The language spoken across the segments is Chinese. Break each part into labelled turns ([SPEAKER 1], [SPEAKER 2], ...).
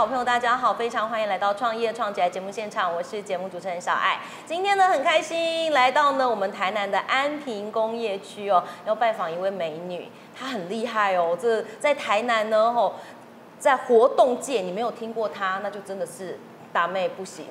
[SPEAKER 1] 好朋友，大家好，非常欢迎来到创业创起来节目现场，我是节目主持人小艾。今天呢，很开心来到呢我们台南的安平工业区哦，要拜访一位美女，她很厉害哦。这在台南呢，吼，在活动界你没有听过她，那就真的是。大妹不行，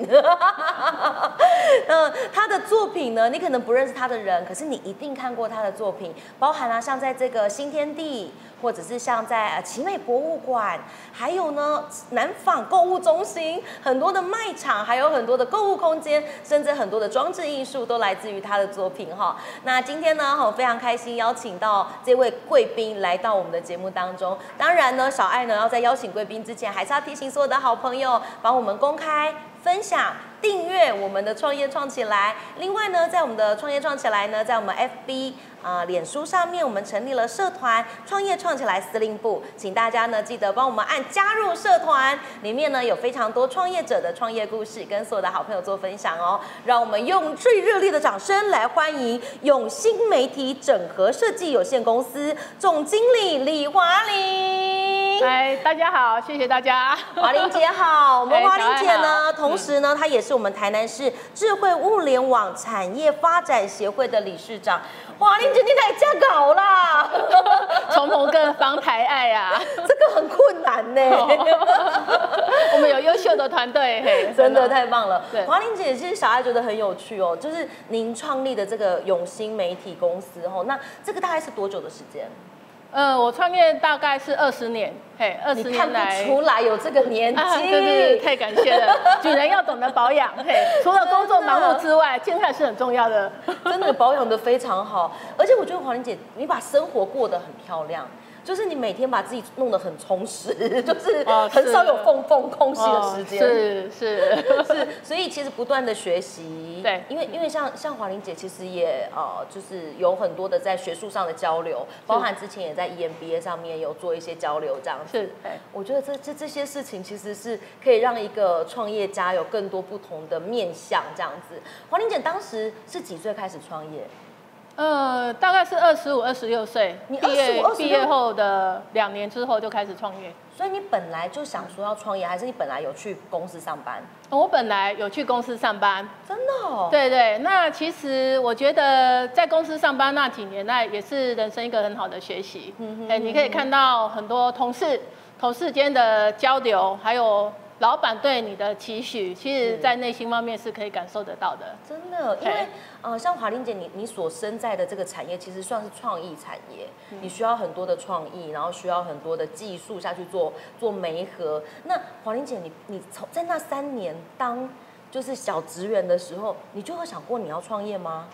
[SPEAKER 1] 嗯，他的作品呢，你可能不认识他的人，可是你一定看过他的作品，包含了像在这个新天地，或者是像在呃奇美博物馆，还有呢南纺购物中心，很多的卖场，还有很多的购物空间，甚至很多的装置艺术都来自于他的作品哈。那今天呢，我非常开心邀请到这位贵宾来到我们的节目当中。当然呢，小爱呢要在邀请贵宾之前，还是要提醒所有的好朋友，帮我们公开。开分享、订阅我们的创业创起来。另外呢，在我们的创业创起来呢，在我们 FB 啊、脸书上面，我们成立了社团“创业创起来司令部”，请大家呢记得帮我们按加入社团。里面呢有非常多创业者的创业故事，跟所有的好朋友做分享哦。让我们用最热烈的掌声来欢迎永新媒体整合设计有限公司总经理李华玲。
[SPEAKER 2] 哎，大家好，谢谢大家。
[SPEAKER 1] 华玲姐好，我们
[SPEAKER 2] 哎
[SPEAKER 1] 华玲姐呢，
[SPEAKER 2] 好
[SPEAKER 1] 同时呢，她也是我们台南市智慧物联网产业发展协会的理事长。华玲姐，你来架稿啦，
[SPEAKER 2] 从某个方台爱啊，
[SPEAKER 1] 这个很困难呢。
[SPEAKER 2] 我们有优秀的团队，嘿，
[SPEAKER 1] 真的太棒了！
[SPEAKER 2] 对
[SPEAKER 1] 华玲姐，其实小爱觉得很有趣哦，就是您创立的这个永兴媒体公司哦，那这个大概是多久的时间？
[SPEAKER 2] 呃，我创业大概是二十年，嘿，二十年来
[SPEAKER 1] 不出来有这个年纪，
[SPEAKER 2] 啊，对对对，太感谢了。女人要懂得保养，嘿，除了工作忙碌之外，健康是很重要的。
[SPEAKER 1] 真的保养的非常好，而且我觉得黄玲姐，你把生活过得很漂亮，就是你每天把自己弄得很充实，就是
[SPEAKER 2] 哦
[SPEAKER 1] 很少有缝缝空隙的时间。
[SPEAKER 2] 哦是是，
[SPEAKER 1] 是，所以其实不断的学习，
[SPEAKER 2] 对
[SPEAKER 1] 因为因为像像华玲姐其实也呃，就是有很多的在学术上的交流，包含之前也在 E EMBA 上面有做一些交流这样子。
[SPEAKER 2] 是，
[SPEAKER 1] 我觉得这这这些事情其实是可以让一个创业家有更多不同的面向这样子。华玲姐当时是几岁开始创业？
[SPEAKER 2] 呃，大概是二十五、二十六岁，
[SPEAKER 1] 你
[SPEAKER 2] 毕业
[SPEAKER 1] 25 26
[SPEAKER 2] 毕业后的两年之后就开始创业。
[SPEAKER 1] 所以你本来就想说要创业，还是你本来有去公司上班？
[SPEAKER 2] 我本来有去公司上班，
[SPEAKER 1] 真的哦。
[SPEAKER 2] 对对，那其实我觉得在公司上班那几年，那也是人生一个很好的学习。
[SPEAKER 1] 嗯
[SPEAKER 2] 哎、你可以看到很多同事、同事间的交流，还有老板对你的期许，其实在内心方面是可以感受得到的。
[SPEAKER 1] 真的，因为
[SPEAKER 2] 嘿
[SPEAKER 1] 呃，像华玲姐，你你所身在的这个产业，其实算是创意产业，
[SPEAKER 2] 嗯
[SPEAKER 1] 你需要很多的创意，然后需要很多的技术下去做做媒合。那华玲姐，你你从在那三年当就是小职员的时候，你就有想过你要创业吗？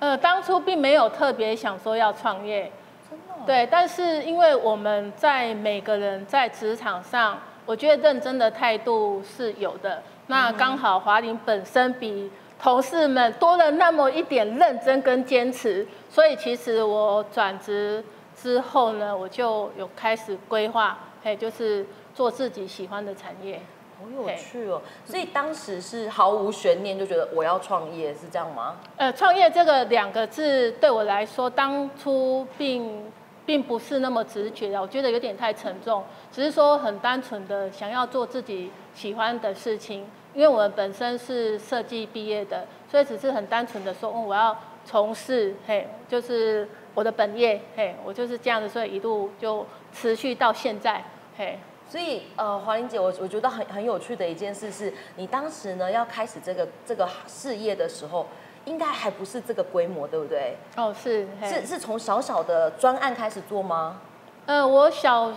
[SPEAKER 2] 呃，当初并没有特别想说要创业，
[SPEAKER 1] 真的、哦，
[SPEAKER 2] 对，但是因为我们在每个人在职场上，我觉得认真的态度是有的。那刚好华林本身比同事们多了那么一点认真跟坚持，所以其实我转职之后呢，我就有开始规划，嘿，就是做自己喜欢的产业。
[SPEAKER 1] 好有趣哦。所以当时是毫无悬念就觉得我要创业，是这样吗？
[SPEAKER 2] 呃，创业这个两个字对我来说，当初并并不是那么直觉的，我觉得有点太沉重，只是说很单纯的想要做自己喜欢的事情。因为我们本身是设计毕业的，所以只是很单纯的说，嗯，我要从事，嘿，就是我的本业，嘿，我就是这样子，所以一路就持续到现在，嘿。
[SPEAKER 1] 所以，呃，华玲姐，我我觉得很很有趣的一件事是，你当时呢要开始这个这个事业的时候，应该还不是这个规模，对不对？
[SPEAKER 2] 哦，是，嘿
[SPEAKER 1] 是是从小小的专案开始做吗？
[SPEAKER 2] 呃，我小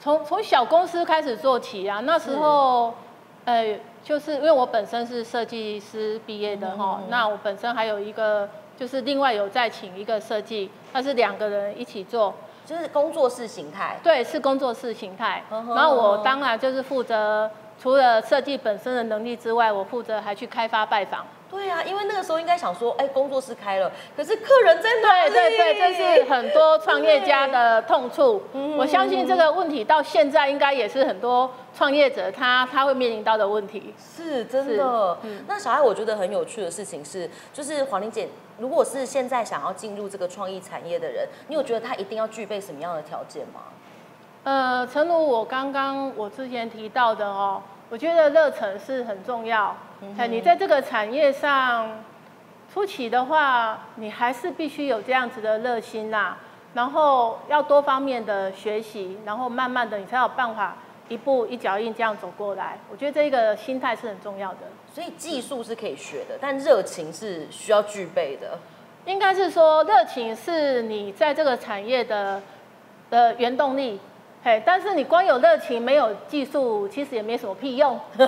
[SPEAKER 2] 从从小公司开始做起啊，那时候，呃，就是因为我本身是设计师毕业的哈、
[SPEAKER 1] 嗯嗯嗯
[SPEAKER 2] 那我本身还有一个就是另外有再请一个设计，那是两个人一起做，
[SPEAKER 1] 就是工作室形态。
[SPEAKER 2] 对，是工作室形态。然后我当然就是负责除了设计本身的能力之外，我负责还去开发拜访。
[SPEAKER 1] 对啊，因为那个时候应该想说，哎，工作室开了，可是客人在哪
[SPEAKER 2] 对
[SPEAKER 1] 里？
[SPEAKER 2] 对对，这是很多创业家的痛处。
[SPEAKER 1] 嗯
[SPEAKER 2] 我相信这个问题到现在应该也是很多创业者他他会面临到的问题。
[SPEAKER 1] 是真的。
[SPEAKER 2] 嗯
[SPEAKER 1] 那小艾，我觉得很有趣的事情是，就是黄玲姐，如果是现在想要进入这个创意产业的人，你有觉得他一定要具备什么样的条件吗？
[SPEAKER 2] 呃，诚如我刚刚我之前提到的哦，我觉得热忱是很重要。哎，你在这个产业上初期的话，你还是必须有这样子的热心呐，然后要多方面的学习，然后慢慢的你才有办法一步一脚印这样走过来。我觉得这个心态是很重要的。
[SPEAKER 1] 所以技术是可以学的，但热情是需要具备的。
[SPEAKER 2] 应该是说，热情是你在这个产业的的原动力，嘿，但是你光有热情没有技术，其实也没什么屁用，对，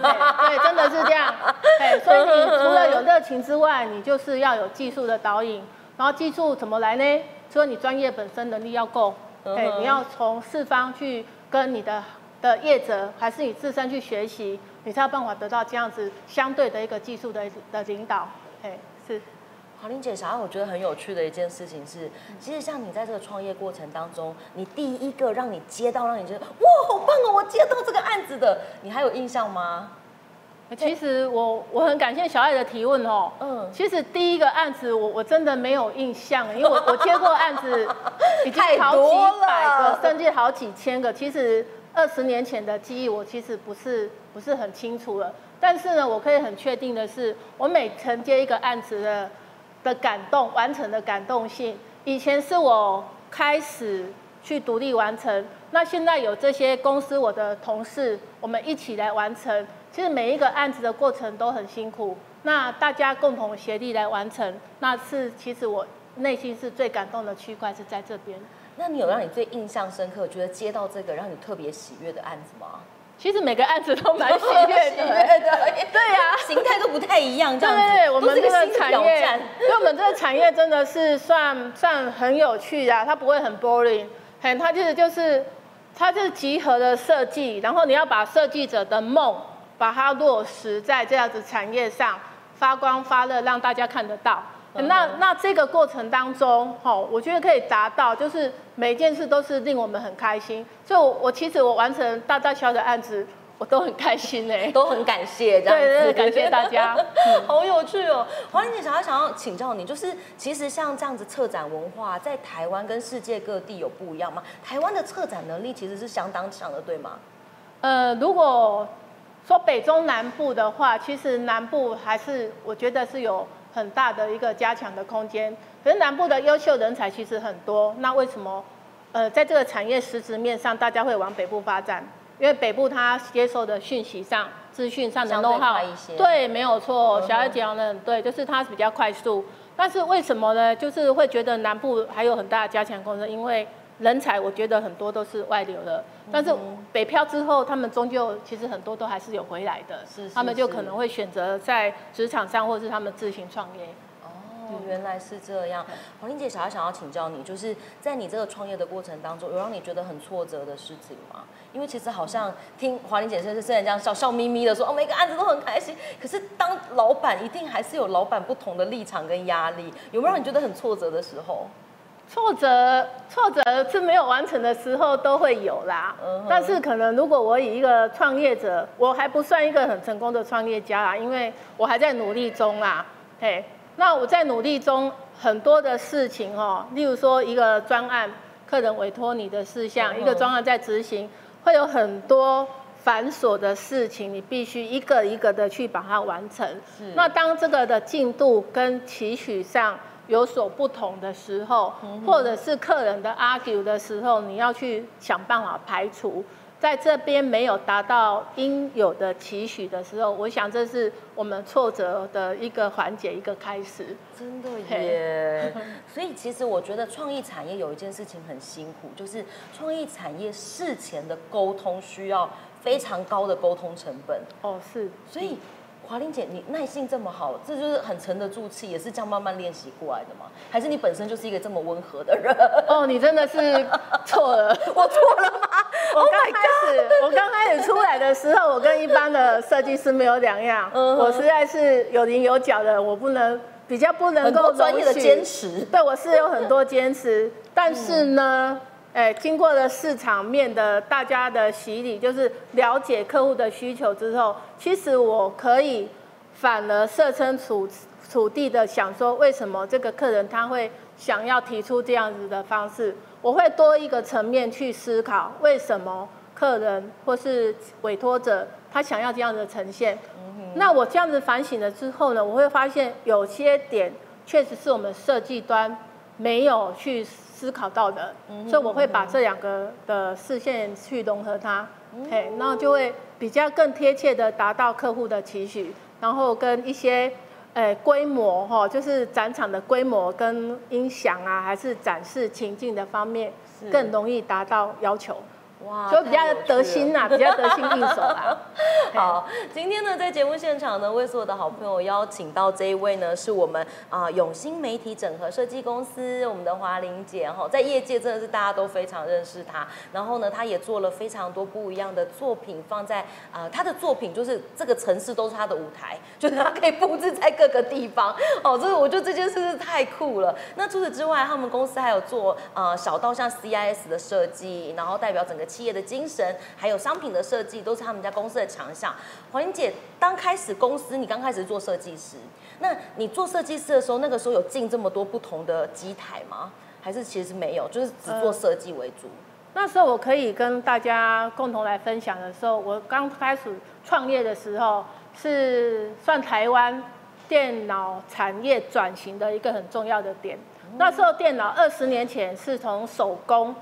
[SPEAKER 2] 真的是这样，嘿，所以你除了有热情之外，你就是要有技术的导引，然后技术怎么来呢？除了你专业本身能力要够，嘿，你要从四方去跟你的的业者，还是你自身去学习，你才有办法得到这样子相对的一个技术的的领导，哎，是。
[SPEAKER 1] 华玲姐，想要我觉得很有趣的一件事情是，其实像你在这个创业过程当中，你第一个让你接到，让你觉得哇，好棒哦，我接到这个案子的，你还有印象吗？
[SPEAKER 2] 其实我我很感谢小爱的提问哦。嗯。其实第一个案子我我真的没有印象，因为我我接过案子已经好几百个，甚至好几千个。其实二十年前的记忆我其实不是不是很清楚了。但是呢，我可以很确定的是，我每承接一个案子的。的感动，完成的感动性，以前是我开始去独立完成，那现在有这些公司，我的同事，我们一起来完成。其实每一个案子的过程都很辛苦，那大家共同协力来完成，那是其实我内心是最感动的区块是在这边。
[SPEAKER 1] 那你有让你最印象深刻，觉得接到这个让你特别喜悦的案子吗？
[SPEAKER 2] 其实每个案子都蛮喜悦的，对呀，
[SPEAKER 1] 形态都不太一样，这样子。
[SPEAKER 2] 对，我们这个产业，因为我们这个产业真的是算算很有趣的，它不会很 boring，很，它就是就是，它就是集合的设计，然后你要把设计者的梦，把它落实在这样子产业上，发光发热，让大家看得到。那那这个过程当中，哈，我觉得可以达到，就是每件事都是令我们很开心。所以，我我其实我完成大大小小的案子，我都很开心哎，
[SPEAKER 1] 都很感谢这样子。
[SPEAKER 2] 对对，感谢大家，
[SPEAKER 1] 好有趣哦。黄玲姐，想要想要请教你，就是其实像这样子策展文化，在台湾跟世界各地有不一样吗？台湾的策展能力其实是相当强的，对吗？
[SPEAKER 2] 呃，如果说北中南部的话，其实南部还是我觉得是有。很大的一个加强的空间，可是南部的优秀人才其实很多，那为什么，呃，在这个产业实质面上，大家会往北部发展？因为北部它接受的讯息上、资讯上的
[SPEAKER 1] 弄耗一些，
[SPEAKER 2] 对，没有错，小艾讲的很对，就是它比较快速。但是为什么呢？就是会觉得南部还有很大的加强空间，因为。人才我觉得很多都是外流的，但是北漂之后，他们终究其实很多都还是有回来的，他们就可能会选择在职场上，或是他们自行创业。
[SPEAKER 1] 哦，原来是这样。黄玲姐，小孩想要请教你，就是在你这个创业的过程当中，有让你觉得很挫折的事情吗？因为其实好像听华玲姐是虽然这样笑笑眯眯的说，哦，每个案子都很开心，可是当老板一定还是有老板不同的立场跟压力，有没有让你觉得很挫折的时候？
[SPEAKER 2] 挫折，挫折是没有完成的时候都会有啦。但是可能如果我以一个创业者，我还不算一个很成功的创业家啦，因为我还在努力中啦。嘿，那我在努力中很多的事情哦，例如说一个专案，客人委托你的事项，一个专案在执行，会有很多繁琐的事情，你必须一个一个的去把它完成。那当这个的进度跟期许上。有所不同的时候，或者是客人的 argue 的时候，你要去想办法排除，在这边没有达到应有的期许的时候，我想这是我们挫折的一个缓解，一个开始。
[SPEAKER 1] 真的耶！所以其实我觉得创意产业有一件事情很辛苦，就是创意产业事前的沟通需要非常高的沟通成本。
[SPEAKER 2] 哦，是，
[SPEAKER 1] 所以。华玲姐，你耐性这么好，这就是很沉得住气，也是这样慢慢练习过来的吗？还是你本身就是一个这么温和的人？
[SPEAKER 2] 哦，你真的是错了，
[SPEAKER 1] 我错了吗？
[SPEAKER 2] 我刚开始，我刚开始出来的时候，我跟一般的设计师没有两样，我实在是有棱有角的，我不能比较不能够
[SPEAKER 1] 专业的坚持，
[SPEAKER 2] 对我是有很多坚持，但是呢。哎，经过了市场面的大家的洗礼，就是了解客户的需求之后，其实我可以反而设身处处地的想说，为什么这个客人他会想要提出这样子的方式，我会多一个层面去思考，为什么客人或是委托者他想要这样的呈现。那我这样子反省了之后呢，我会发现有些点确实是我们设计端没有去思考到的，所以我会把这两个的视线去融合它，嘿，那就会比较更贴切的达到客户的期许，然后跟一些。诶，规模哈，就是展场的规模跟音响啊，还是展示情境的方面，更容易达到要求。哇，就比较得心呐，比较得心应手啦。
[SPEAKER 1] 好，今天呢，在节目现场呢，为所有的好朋友邀请到这一位呢，是我们啊永兴媒体整合设计公司，我们的华玲姐哈，在业界真的是大家都非常认识她。然后呢，她也做了非常多不一样的作品，放在啊她的作品就是这个城市都是她的舞台，就是她可以布置在各个地方。哦，这个我觉得这件事是太酷了。那除此之外，他们公司还有做啊小到像 CIS 的设计，然后代表整个。企业的精神，还有商品的设计，都是他们家公司的强项。黄玲姐，刚开始公司，你刚开始做设计师，那你做设计师的时候，那个时候有进这么多不同的机台吗？还是其实没有，就是只做设计为主？
[SPEAKER 2] 那时候我可以跟大家共同来分享的时候，我刚开始创业的时候，是算台湾电脑产业转型的一个很重要的点。那时候电脑二十年前是从手工。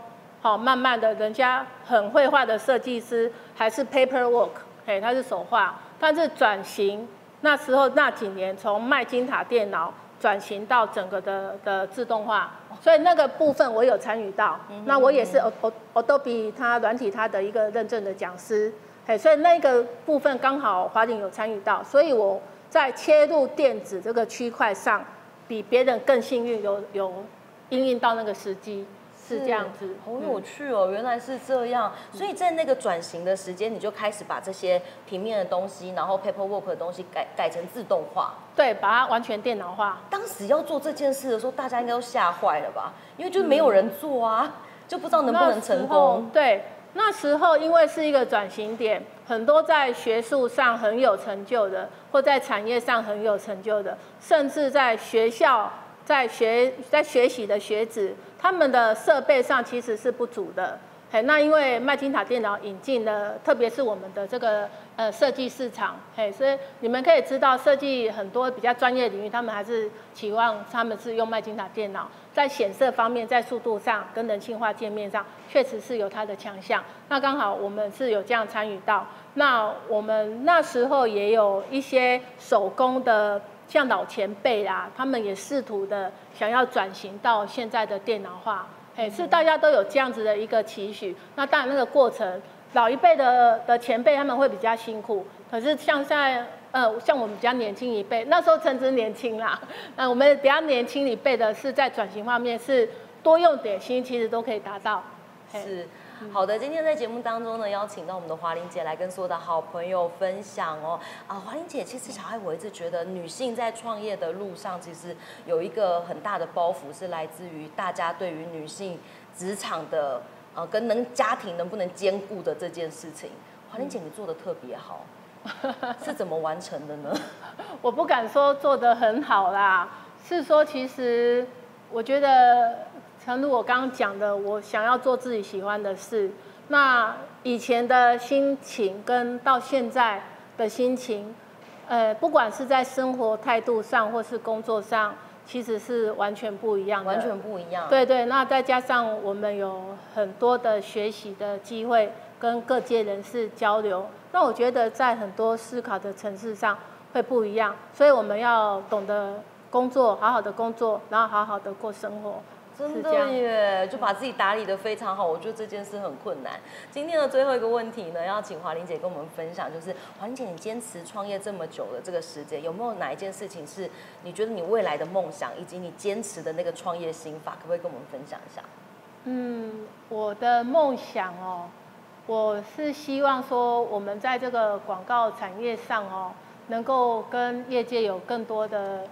[SPEAKER 2] 好，慢慢的，人家很会画的设计师还是 paper work，嘿，他是手画，但是转型那时候那几年，从麦金塔电脑转型到整个的的自动化，所以那个部分我有参与到，那我也是 Adobe 它软体它的一个认证的讲师，嘿，所以那个部分刚好华鼎有参与到，所以我在切入电子这个区块上，比别人更幸运，有有应用到那个时机。是这样子，
[SPEAKER 1] 好有趣哦！原来是这样，所以在那个转型的时间，你就开始把这些平面的东西，然后 paperwork 的东西改改成自动化，
[SPEAKER 2] 对，把它完全电脑化。
[SPEAKER 1] 当时要做这件事的时候，大家应该都吓坏了吧？因为就没有人做啊，就不知道能不能成功。
[SPEAKER 2] 对，那时候因为是一个转型点，很多在学术上很有成就的，或在产业上很有成就的，甚至在学校。在学在学习的学子，他们的设备上其实是不足的。嘿，那因为麦金塔电脑引进了，特别是我们的这个呃设计市场，嘿，所以你们可以知道，设计很多比较专业领域，他们还是期望他们是用麦金塔电脑，在显色方面，在速度上跟人性化界面上，确实是有它的强项。那刚好我们是有这样参与到，那我们那时候也有一些手工的。像老前辈啊，他们也试图的想要转型到现在的电脑化，哎，是大家都有这样子的一个期许。那当然那个过程，老一辈的的前辈他们会比较辛苦，可是像在呃像我们比较年轻一辈，那时候称之年轻啦，那我们比较年轻一辈的是在转型方面是多用点心，其实都可以达到，
[SPEAKER 1] 是。好的，今天在节目当中呢，邀请到我们的华玲姐来跟所有的好朋友分享哦。啊，华玲姐，其实小爱我一直觉得女性在创业的路上，其实有一个很大的包袱，是来自于大家对于女性职场的呃跟能家庭能不能兼顾的这件事情。华玲姐，你做的特别好，是怎么完成的呢？
[SPEAKER 2] 我不敢说做的很好啦，是说其实我觉得。诚如我刚刚讲的，我想要做自己喜欢的事。那以前的心情跟到现在的心情，呃，不管是在生活态度上或是工作上，其实是完全不一样的。
[SPEAKER 1] 完全不一样。
[SPEAKER 2] 对对，那再加上我们有很多的学习的机会，跟各界人士交流。那我觉得在很多思考的层次上会不一样，所以我们要懂得工作，好好的工作，然后好好的过生活。
[SPEAKER 1] 真的耶，就把自己打理的非常好。我觉得这件事很困难。今天的最后一个问题呢，要请华玲姐跟我们分享，就是华玲姐，你坚持创业这么久的这个时间，有没有哪一件事情是你觉得你未来的梦想，以及你坚持的那个创业心法，可不可以跟我们分享一下？
[SPEAKER 2] 嗯，我的梦想哦，我是希望说，我们在这个广告产业上哦，能够跟业界有更多的。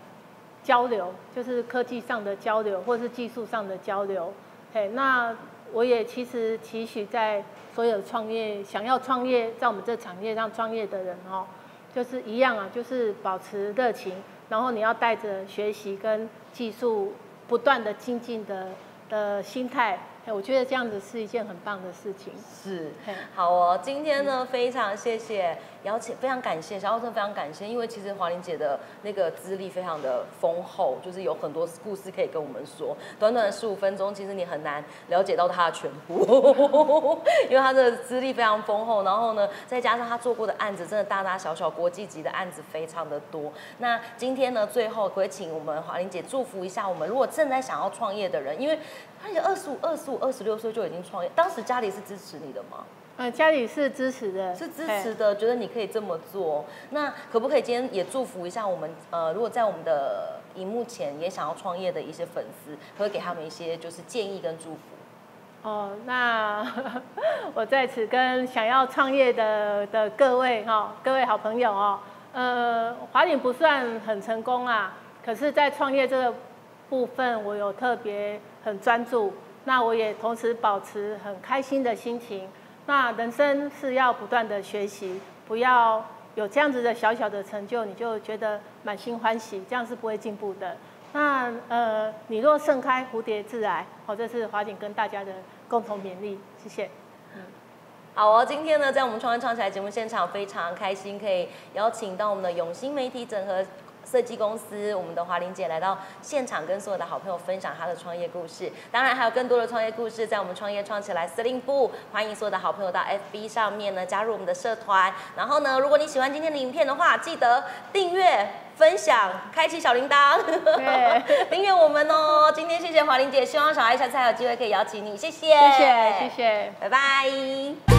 [SPEAKER 2] 交流就是科技上的交流，或是技术上的交流。嘿，那我也其实期许在所有创业想要创业在我们这产业上创业的人哦，就是一样啊，就是保持热情，然后你要带着学习跟技术不断的精进的的心态。我觉得这样子是一件很棒的事情。
[SPEAKER 1] 是，好哦。今天呢，非常谢谢邀请，非常感谢小奥真，非常感谢。因为其实华玲姐的那个资历非常的丰厚，就是有很多故事可以跟我们说。短短的十五分钟，其实你很难了解到她的全部，因为她的资历非常丰厚。然后呢，再加上她做过的案子，真的大大小小国际级的案子非常的多。那今天呢，最后可以请我们华玲姐祝福一下我们，如果正在想要创业的人，因为。而且二十五、二十五、二十六岁就已经创业，当时家里是支持你的吗？
[SPEAKER 2] 嗯，家里是支持的，
[SPEAKER 1] 是支持的，觉得你可以这么做。那可不可以今天也祝福一下我们？呃，如果在我们的荧幕前也想要创业的一些粉丝，可以给他们一些就是建议跟祝福。
[SPEAKER 2] 哦，那 我在此跟想要创业的的各位哈，各位好朋友哦，呃，华鼎不算很成功啊，可是，在创业这个部分，我有特别。很专注，那我也同时保持很开心的心情。那人生是要不断的学习，不要有这样子的小小的成就，你就觉得满心欢喜，这样是不会进步的。那呃，你若盛开，蝴蝶自来。好，这是华景跟大家的共同勉励，谢谢。
[SPEAKER 1] 好哦，今天呢，在我们创业创起来节目现场，非常开心可以邀请到我们的永兴媒体整合。设计公司，我们的华玲姐来到现场，跟所有的好朋友分享她的创业故事。当然，还有更多的创业故事，在我们创业创起来司令部，欢迎所有的好朋友到 FB 上面呢加入我们的社团。然后呢，如果你喜欢今天的影片的话，记得订阅、分享、开启小铃铛，订阅我们哦。今天谢谢华玲姐，希望小爱下次还有机会可以邀请你，谢谢，
[SPEAKER 2] 谢谢，谢谢，
[SPEAKER 1] 拜拜。